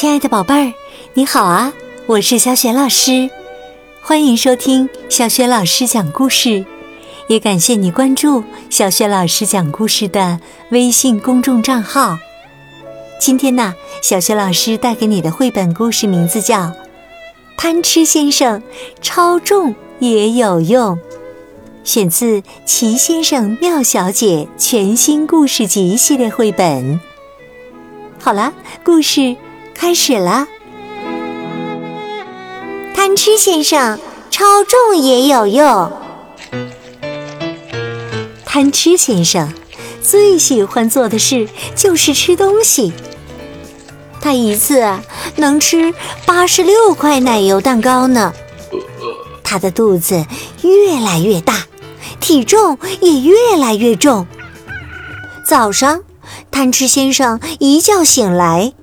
亲爱的宝贝儿，你好啊！我是小雪老师，欢迎收听小雪老师讲故事，也感谢你关注小雪老师讲故事的微信公众账号。今天呢，小雪老师带给你的绘本故事名字叫《贪吃先生超重也有用》，选自《奇先生妙小姐》全新故事集系列绘本。好了，故事。开始了，贪吃先生超重也有用。贪吃先生最喜欢做的事就是吃东西。他一次能吃八十六块奶油蛋糕呢。他的肚子越来越大，体重也越来越重。早上，贪吃先生一觉醒来。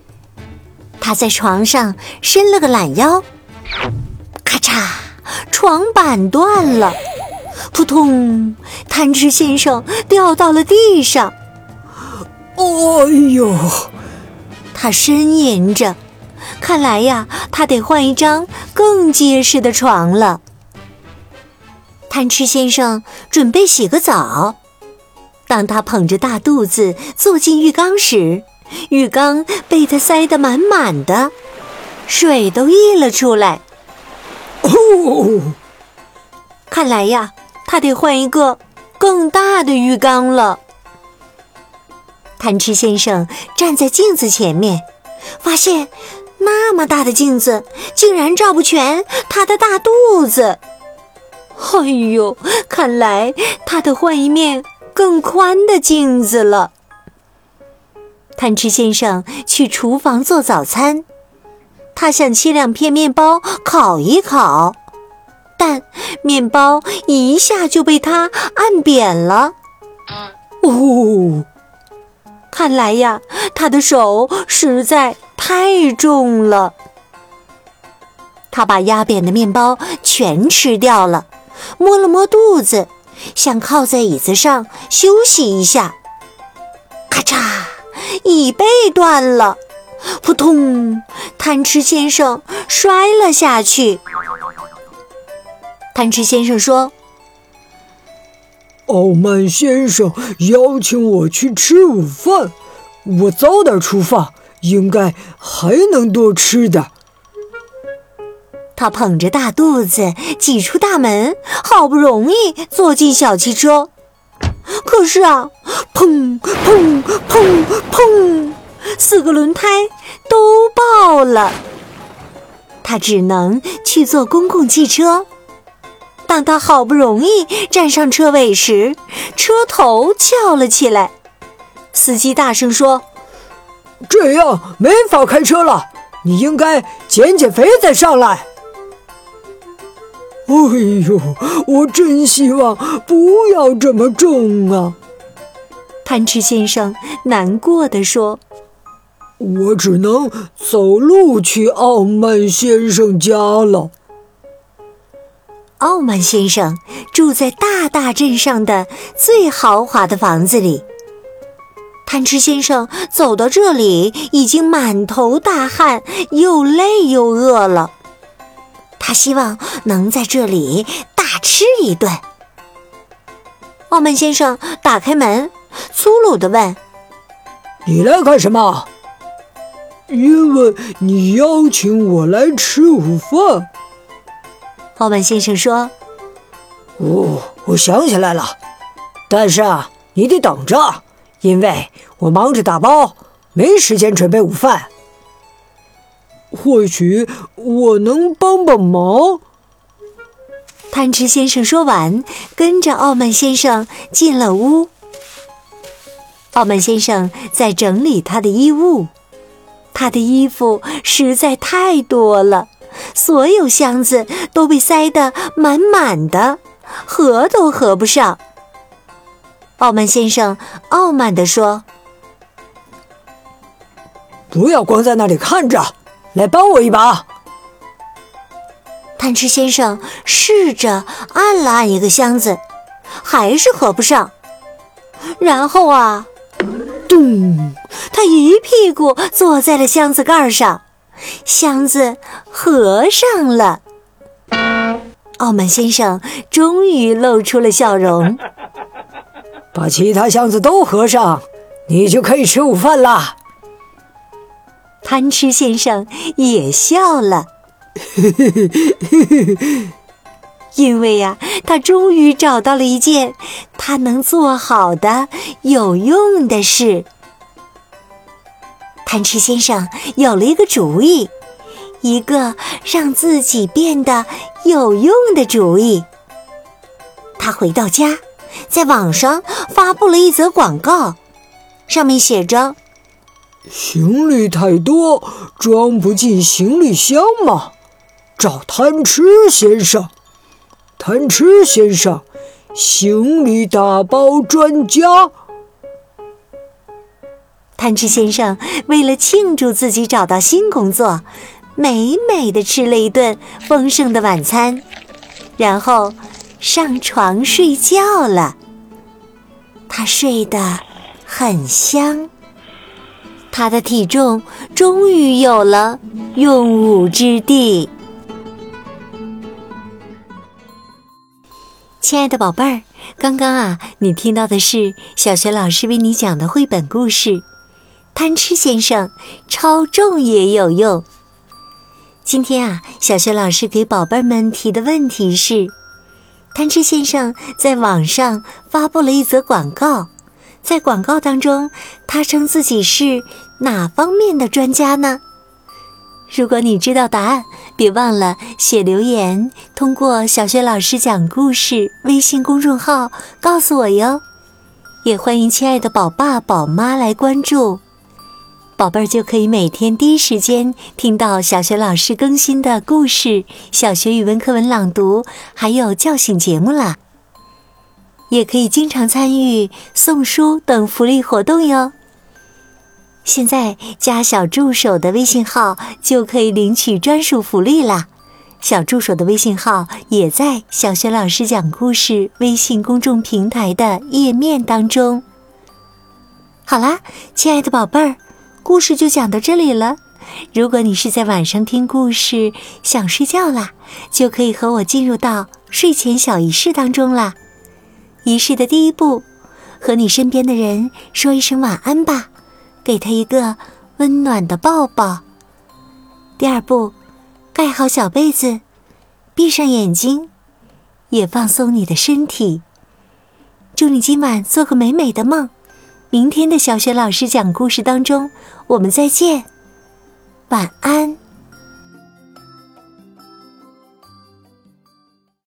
他在床上伸了个懒腰，咔嚓，床板断了，扑通，贪吃先生掉到了地上。哎呦！他呻吟着，看来呀，他得换一张更结实的床了。贪吃先生准备洗个澡，当他捧着大肚子坐进浴缸时。浴缸被他塞得满满的，水都溢了出来。哦，看来呀，他得换一个更大的浴缸了。贪吃先生站在镜子前面，发现那么大的镜子竟然照不全他的大肚子。哎呦，看来他得换一面更宽的镜子了。贪吃先生去厨房做早餐，他想切两片面包烤一烤，但面包一下就被他按扁了。哦，看来呀，他的手实在太重了。他把压扁的面包全吃掉了，摸了摸肚子，想靠在椅子上休息一下。咔嚓。椅背断了，扑通！贪吃先生摔了下去。贪吃先生说：“傲慢先生邀请我去吃午饭，我早点出发，应该还能多吃点。”他捧着大肚子挤出大门，好不容易坐进小汽车。可是啊，砰砰砰砰，四个轮胎都爆了。他只能去坐公共汽车。当他好不容易站上车尾时，车头翘了起来。司机大声说：“这样没法开车了，你应该减减肥再上来。”哎呦，我真希望不要这么重啊！贪吃先生难过的说：“我只能走路去傲慢先生家了。”傲慢先生住在大大镇上的最豪华的房子里。贪吃先生走到这里，已经满头大汗，又累又饿了。他希望能在这里大吃一顿。傲慢先生打开门，粗鲁的问：“你来干什么？”“因为你邀请我来吃午饭。”傲慢先生说。“哦，我想起来了，但是啊，你得等着，因为我忙着打包，没时间准备午饭。”或许我能帮帮忙。贪吃先生说完，跟着傲慢先生进了屋。傲慢先生在整理他的衣物，他的衣服实在太多了，所有箱子都被塞得满满的，合都合不上。傲慢先生傲慢地说：“不要光在那里看着。”来帮我一把！贪吃先生试着按了按一个箱子，还是合不上。然后啊，咚！他一屁股坐在了箱子盖上，箱子合上了。傲慢先生终于露出了笑容。把其他箱子都合上，你就可以吃午饭啦。贪吃先生也笑了，因为呀，他终于找到了一件他能做好的有用的事。贪吃先生有了一个主意，一个让自己变得有用的主意。他回到家，在网上发布了一则广告，上面写着。行李太多，装不进行李箱吗？找贪吃先生。贪吃先生，行李打包专家。贪吃先生为了庆祝自己找到新工作，美美的吃了一顿丰盛的晚餐，然后上床睡觉了。他睡得很香。他的体重终于有了用武之地。亲爱的宝贝儿，刚刚啊，你听到的是小学老师为你讲的绘本故事《贪吃先生超重也有用》。今天啊，小学老师给宝贝们提的问题是：贪吃先生在网上发布了一则广告。在广告当中，他称自己是哪方面的专家呢？如果你知道答案，别忘了写留言，通过“小学老师讲故事”微信公众号告诉我哟。也欢迎亲爱的宝爸宝妈来关注，宝贝儿就可以每天第一时间听到小学老师更新的故事、小学语文课文朗读，还有叫醒节目了。也可以经常参与送书等福利活动哟。现在加小助手的微信号就可以领取专属福利啦！小助手的微信号也在小学老师讲故事微信公众平台的页面当中。好啦，亲爱的宝贝儿，故事就讲到这里了。如果你是在晚上听故事想睡觉啦，就可以和我进入到睡前小仪式当中啦。仪式的第一步，和你身边的人说一声晚安吧，给他一个温暖的抱抱。第二步，盖好小被子，闭上眼睛，也放松你的身体。祝你今晚做个美美的梦。明天的小雪老师讲故事当中，我们再见，晚安。